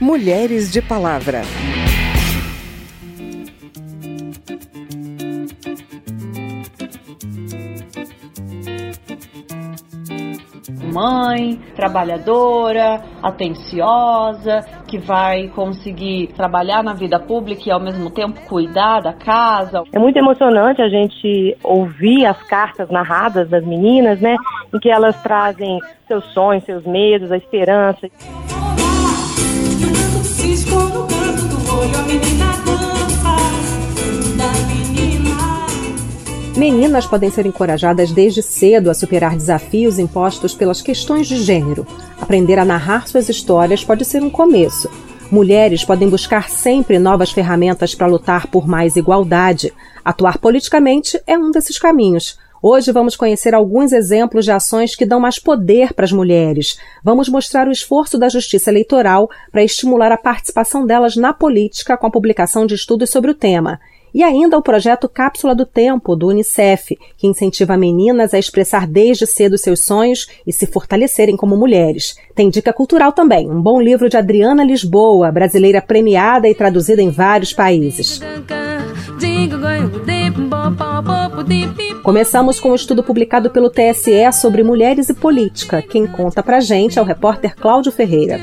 Mulheres de Palavra. mãe, trabalhadora, atenciosa, que vai conseguir trabalhar na vida pública e ao mesmo tempo cuidar da casa. É muito emocionante a gente ouvir as cartas narradas das meninas, né, em que elas trazem seus sonhos, seus medos, a esperança. Meninas podem ser encorajadas desde cedo a superar desafios impostos pelas questões de gênero. Aprender a narrar suas histórias pode ser um começo. Mulheres podem buscar sempre novas ferramentas para lutar por mais igualdade. Atuar politicamente é um desses caminhos. Hoje vamos conhecer alguns exemplos de ações que dão mais poder para as mulheres. Vamos mostrar o esforço da Justiça Eleitoral para estimular a participação delas na política com a publicação de estudos sobre o tema. E ainda o projeto Cápsula do Tempo, do Unicef, que incentiva meninas a expressar desde cedo seus sonhos e se fortalecerem como mulheres. Tem dica cultural também, um bom livro de Adriana Lisboa, brasileira premiada e traduzida em vários países. Começamos com um estudo publicado pelo TSE sobre mulheres e política. Quem conta pra gente é o repórter Cláudio Ferreira.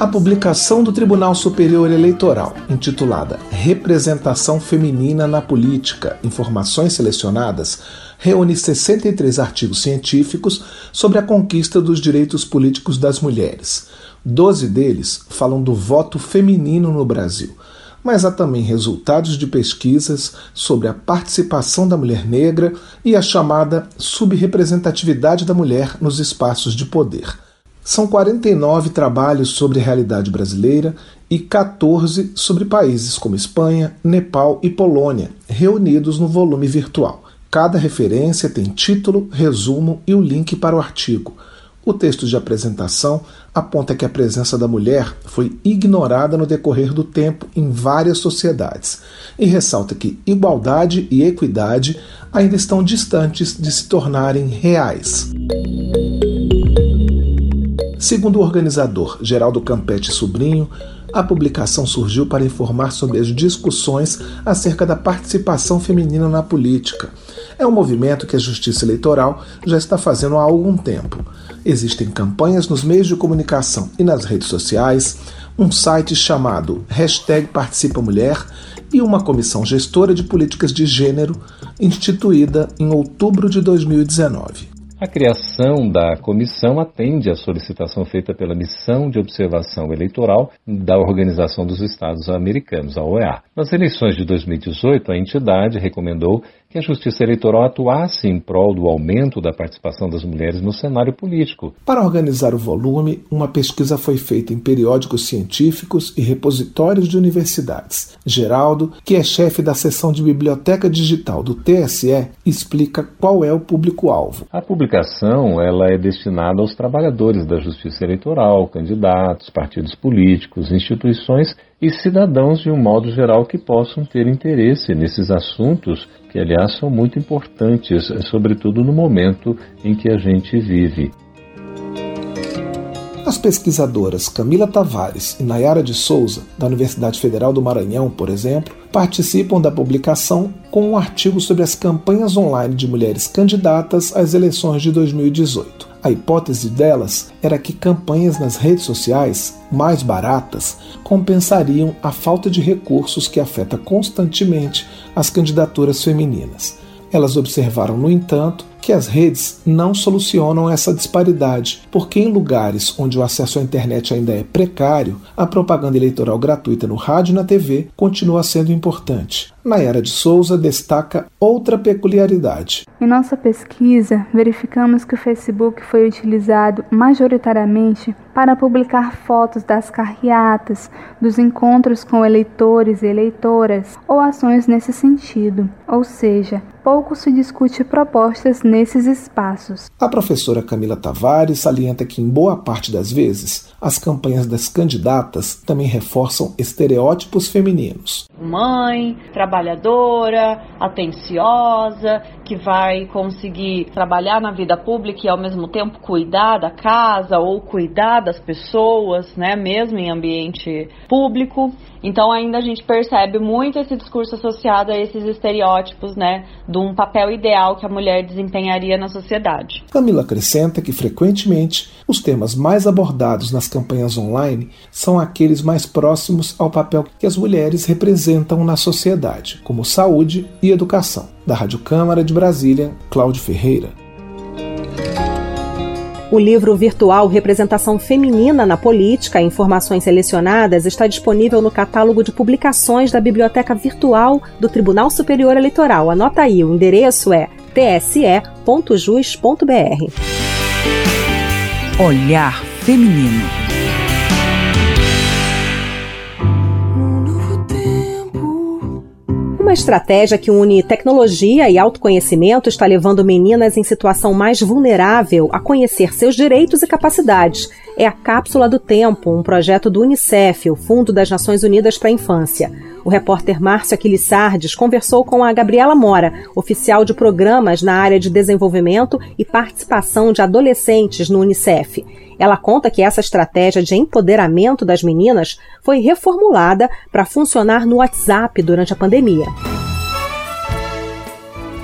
A publicação do Tribunal Superior Eleitoral, intitulada Representação Feminina na Política Informações Selecionadas, reúne 63 artigos científicos sobre a conquista dos direitos políticos das mulheres. Doze deles falam do voto feminino no Brasil, mas há também resultados de pesquisas sobre a participação da mulher negra e a chamada subrepresentatividade da mulher nos espaços de poder. São 49 trabalhos sobre a realidade brasileira e 14 sobre países como Espanha, Nepal e Polônia, reunidos no volume virtual. Cada referência tem título, resumo e o link para o artigo. O texto de apresentação aponta que a presença da mulher foi ignorada no decorrer do tempo em várias sociedades e ressalta que igualdade e equidade ainda estão distantes de se tornarem reais. Segundo o organizador Geraldo Campete Sobrinho, a publicação surgiu para informar sobre as discussões acerca da participação feminina na política. É um movimento que a Justiça Eleitoral já está fazendo há algum tempo. Existem campanhas nos meios de comunicação e nas redes sociais, um site chamado Hashtag Participa Mulher e uma comissão gestora de políticas de gênero instituída em outubro de 2019. A criação da comissão atende à solicitação feita pela Missão de Observação Eleitoral da Organização dos Estados Americanos, a OEA. Nas eleições de 2018, a entidade recomendou que a Justiça Eleitoral atuasse em prol do aumento da participação das mulheres no cenário político. Para organizar o volume, uma pesquisa foi feita em periódicos científicos e repositórios de universidades. Geraldo, que é chefe da seção de biblioteca digital do TSE, explica qual é o público-alvo. A publicação ela é destinada aos trabalhadores da Justiça Eleitoral, candidatos, partidos políticos, instituições e cidadãos de um modo geral que possam ter interesse nesses assuntos que, aliás, são muito importantes, sobretudo no momento em que a gente vive. As pesquisadoras Camila Tavares e Nayara de Souza, da Universidade Federal do Maranhão, por exemplo, participam da publicação com um artigo sobre as campanhas online de mulheres candidatas às eleições de 2018. A hipótese delas era que campanhas nas redes sociais, mais baratas, compensariam a falta de recursos que afeta constantemente as candidaturas femininas. Elas observaram, no entanto, que as redes não solucionam essa disparidade, porque em lugares onde o acesso à internet ainda é precário, a propaganda eleitoral gratuita no rádio e na TV continua sendo importante. Nayara de Souza destaca outra peculiaridade. Em nossa pesquisa, verificamos que o Facebook foi utilizado majoritariamente para publicar fotos das carreatas, dos encontros com eleitores e eleitoras ou ações nesse sentido, ou seja, pouco se discute propostas nesses espaços. A professora Camila Tavares salienta que, em boa parte das vezes, as campanhas das candidatas também reforçam estereótipos femininos. Mãe, trabalhadora, atenciosa, que vai conseguir trabalhar na vida pública e ao mesmo tempo cuidar da casa ou cuidar das pessoas, né, mesmo em ambiente público. Então ainda a gente percebe muito esse discurso associado a esses estereótipos, né, de um papel ideal que a mulher desempenharia na sociedade. Camila acrescenta que frequentemente os temas mais abordados nas campanhas online são aqueles mais próximos ao papel que as mulheres representam na sociedade, como saúde e educação. Da Rádio Câmara de Brasília, Cláudio Ferreira. O livro virtual Representação Feminina na Política Informações Selecionadas está disponível no catálogo de publicações da Biblioteca Virtual do Tribunal Superior Eleitoral. Anota aí, o endereço é tse.jus.br. Olhar Feminino. Uma estratégia que une tecnologia e autoconhecimento está levando meninas em situação mais vulnerável a conhecer seus direitos e capacidades. É a Cápsula do Tempo, um projeto do Unicef, o Fundo das Nações Unidas para a Infância. O repórter Márcio Aquilissardes conversou com a Gabriela Mora, oficial de programas na área de desenvolvimento e participação de adolescentes no Unicef. Ela conta que essa estratégia de empoderamento das meninas foi reformulada para funcionar no WhatsApp durante a pandemia.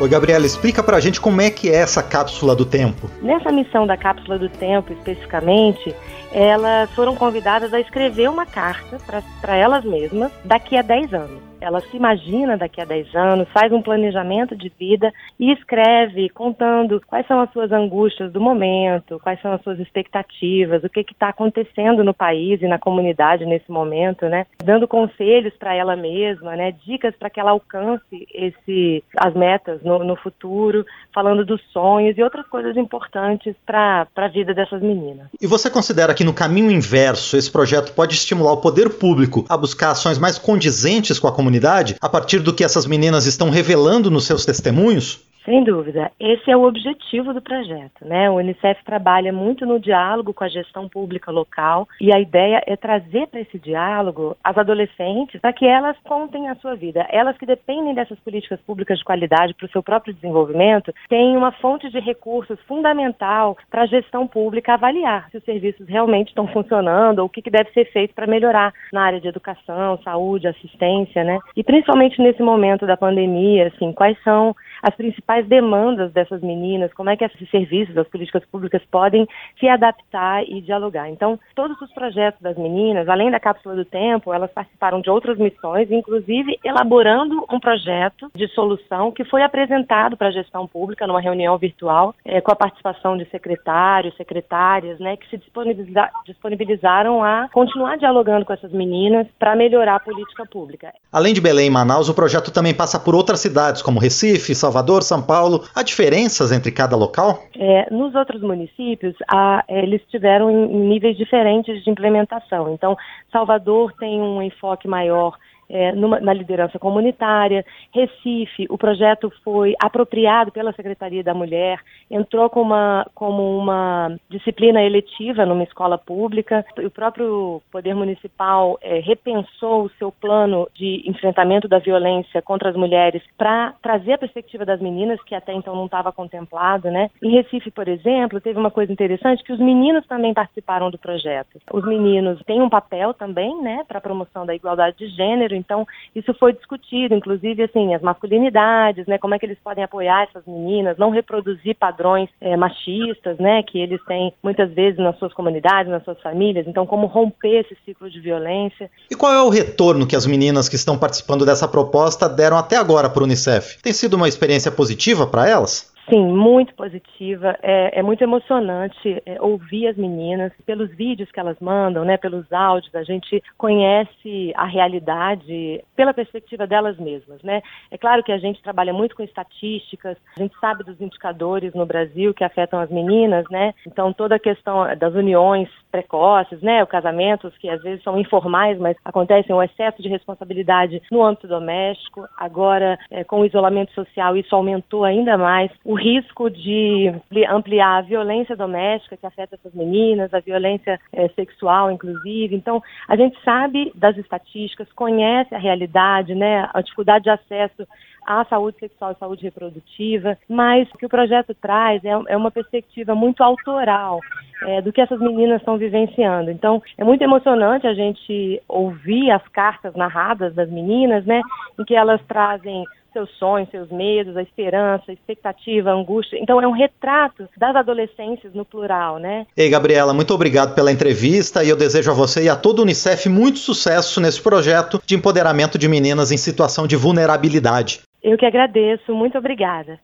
Oi, Gabriela, explica pra gente como é que é essa cápsula do tempo. Nessa missão da cápsula do tempo, especificamente, elas foram convidadas a escrever uma carta para elas mesmas daqui a 10 anos ela se imagina daqui a 10 anos, faz um planejamento de vida e escreve contando quais são as suas angústias do momento, quais são as suas expectativas, o que está acontecendo no país e na comunidade nesse momento, né? Dando conselhos para ela mesma, né? Dicas para que ela alcance esse, as metas no, no futuro, falando dos sonhos e outras coisas importantes para a vida dessas meninas. E você considera que no caminho inverso esse projeto pode estimular o poder público a buscar ações mais condizentes com a comunidade? Comunidade a partir do que essas meninas estão revelando nos seus testemunhos? Sem dúvida. Esse é o objetivo do projeto. Né? O Unicef trabalha muito no diálogo com a gestão pública local e a ideia é trazer para esse diálogo as adolescentes para que elas contem a sua vida. Elas que dependem dessas políticas públicas de qualidade para o seu próprio desenvolvimento têm uma fonte de recursos fundamental para a gestão pública avaliar se os serviços realmente estão funcionando ou o que, que deve ser feito para melhorar na área de educação, saúde, assistência, né? E principalmente nesse momento da pandemia, assim, quais são as principais demandas dessas meninas, como é que esses serviços, as políticas públicas podem se adaptar e dialogar. Então, todos os projetos das meninas, além da cápsula do tempo, elas participaram de outras missões, inclusive elaborando um projeto de solução que foi apresentado para a gestão pública numa reunião virtual, é, com a participação de secretários, secretárias, né, que se disponibiliza disponibilizaram a continuar dialogando com essas meninas para melhorar a política pública. Além de Belém e Manaus, o projeto também passa por outras cidades, como Recife, Salvador, São Paulo, há diferenças entre cada local? É, nos outros municípios, há, eles tiveram níveis diferentes de implementação. Então, Salvador tem um enfoque maior é, numa, na liderança comunitária. Recife, o projeto foi apropriado pela Secretaria da Mulher, entrou como uma, como uma disciplina eletiva numa escola pública. O próprio Poder Municipal é, repensou o seu plano de enfrentamento da violência contra as mulheres para trazer a perspectiva das meninas, que até então não estava contemplado. Né? Em Recife, por exemplo, teve uma coisa interessante que os meninos também participaram do projeto. Os meninos têm um papel também né, para a promoção da igualdade de gênero então, isso foi discutido, inclusive, assim, as masculinidades, né? Como é que eles podem apoiar essas meninas, não reproduzir padrões é, machistas, né? Que eles têm muitas vezes nas suas comunidades, nas suas famílias. Então, como romper esse ciclo de violência. E qual é o retorno que as meninas que estão participando dessa proposta deram até agora para o Unicef? Tem sido uma experiência positiva para elas? Sim, muito positiva. É, é muito emocionante é, ouvir as meninas pelos vídeos que elas mandam, né, pelos áudios. A gente conhece a realidade pela perspectiva delas mesmas, né? É claro que a gente trabalha muito com estatísticas. A gente sabe dos indicadores no Brasil que afetam as meninas, né? Então toda a questão das uniões precoces, né, casamentos que às vezes são informais, mas acontecem o excesso de responsabilidade no âmbito doméstico. Agora, é, com o isolamento social, isso aumentou ainda mais o risco de ampliar a violência doméstica que afeta essas meninas, a violência é, sexual, inclusive. Então, a gente sabe das estatísticas, conhece a realidade, né, a dificuldade de acesso à saúde sexual e saúde reprodutiva, mas o que o projeto traz é, é uma perspectiva muito autoral é, do que essas meninas estão vivenciando. Então, é muito emocionante a gente ouvir as cartas narradas das meninas, né, em que elas trazem seus sonhos, seus medos, a esperança, a expectativa, a angústia. Então é um retrato das adolescências no plural, né? Ei, Gabriela, muito obrigado pela entrevista e eu desejo a você e a todo o Unicef muito sucesso nesse projeto de empoderamento de meninas em situação de vulnerabilidade. Eu que agradeço, muito obrigada.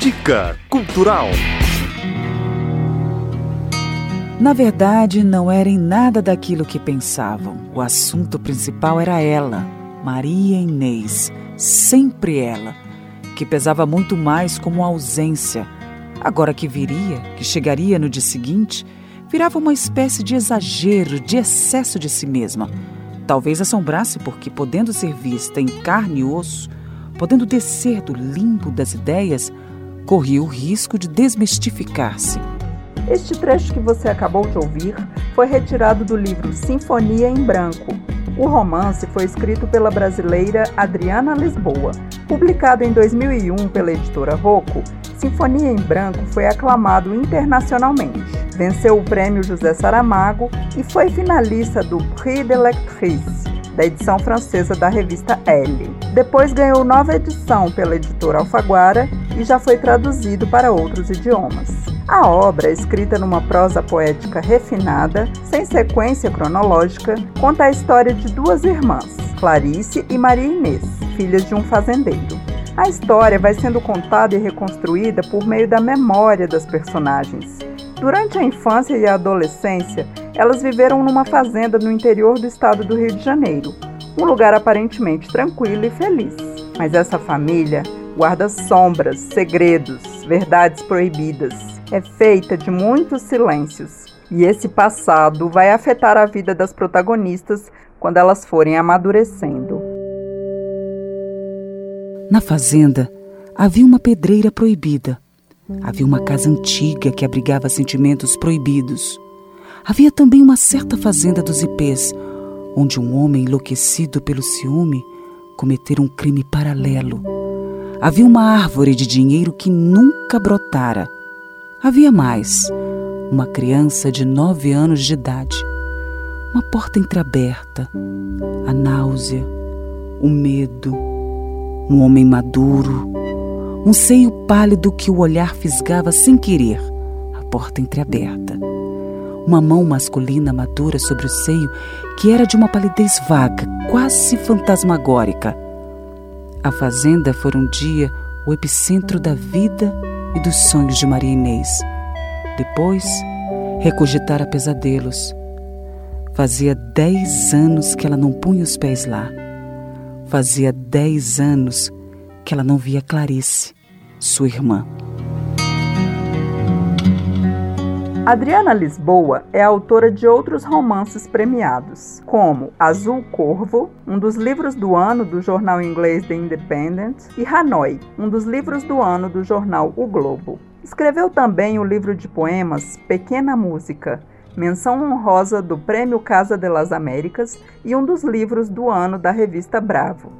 Dica Cultural. Na verdade, não era em nada daquilo que pensavam. O assunto principal era ela, Maria Inês sempre ela, que pesava muito mais como ausência. Agora que viria, que chegaria no dia seguinte, virava uma espécie de exagero, de excesso de si mesma. Talvez assombrasse porque, podendo ser vista em carne e osso, podendo descer do limbo das ideias, corria o risco de desmistificar-se. Este trecho que você acabou de ouvir foi retirado do livro Sinfonia em Branco, o romance foi escrito pela brasileira Adriana Lisboa. Publicado em 2001 pela editora Rocco, Sinfonia em Branco foi aclamado internacionalmente. Venceu o prêmio José Saramago e foi finalista do Prix de Lectrice, da edição francesa da revista Elle. Depois ganhou nova edição pela editora Alfaguara e já foi traduzido para outros idiomas. A obra, escrita numa prosa poética refinada, sem sequência cronológica, conta a história de duas irmãs, Clarice e Maria Inês, filhas de um fazendeiro. A história vai sendo contada e reconstruída por meio da memória das personagens. Durante a infância e a adolescência, elas viveram numa fazenda no interior do estado do Rio de Janeiro, um lugar aparentemente tranquilo e feliz. Mas essa família guarda sombras, segredos, verdades proibidas é feita de muitos silêncios. E esse passado vai afetar a vida das protagonistas quando elas forem amadurecendo. Na fazenda havia uma pedreira proibida. Havia uma casa antiga que abrigava sentimentos proibidos. Havia também uma certa fazenda dos ipês, onde um homem enlouquecido pelo ciúme cometera um crime paralelo. Havia uma árvore de dinheiro que nunca brotara Havia mais. Uma criança de nove anos de idade. Uma porta entreaberta. A náusea. O medo. Um homem maduro. Um seio pálido que o olhar fisgava sem querer. A porta entreaberta. Uma mão masculina madura sobre o seio que era de uma palidez vaga, quase fantasmagórica. A fazenda foi um dia o epicentro da vida e dos sonhos de Maria Inês. Depois, recogitara pesadelos. Fazia dez anos que ela não punha os pés lá. Fazia dez anos que ela não via Clarice, sua irmã. Adriana Lisboa é autora de outros romances premiados, como Azul Corvo, um dos livros do ano do jornal inglês The Independent, e Hanoi, um dos livros do ano do jornal O Globo. Escreveu também o livro de poemas Pequena Música, menção honrosa do Prêmio Casa de las Américas e um dos livros do ano da revista Bravo.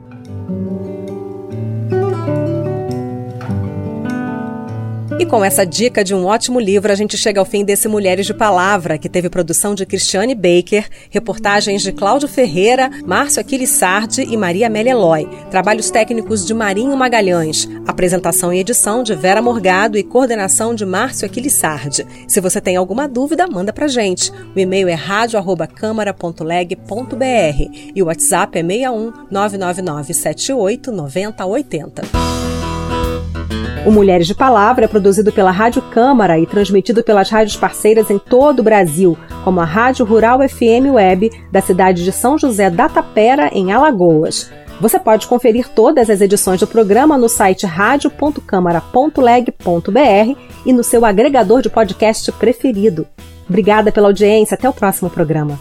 E com essa dica de um ótimo livro, a gente chega ao fim desse Mulheres de Palavra, que teve produção de Cristiane Baker, reportagens de Cláudio Ferreira, Márcio Aquiles Sardi e Maria Amélia Eloy, trabalhos técnicos de Marinho Magalhães, apresentação e edição de Vera Morgado e coordenação de Márcio Aquiles Sardi. Se você tem alguma dúvida, manda pra gente. O e-mail é radio@câmara.leg.br e o WhatsApp é 61 999 78 9080. O Mulheres de Palavra é produzido pela Rádio Câmara e transmitido pelas rádios parceiras em todo o Brasil, como a Rádio Rural FM Web da cidade de São José da Tapera, em Alagoas. Você pode conferir todas as edições do programa no site radio.câmara.leg.br e no seu agregador de podcast preferido. Obrigada pela audiência. Até o próximo programa.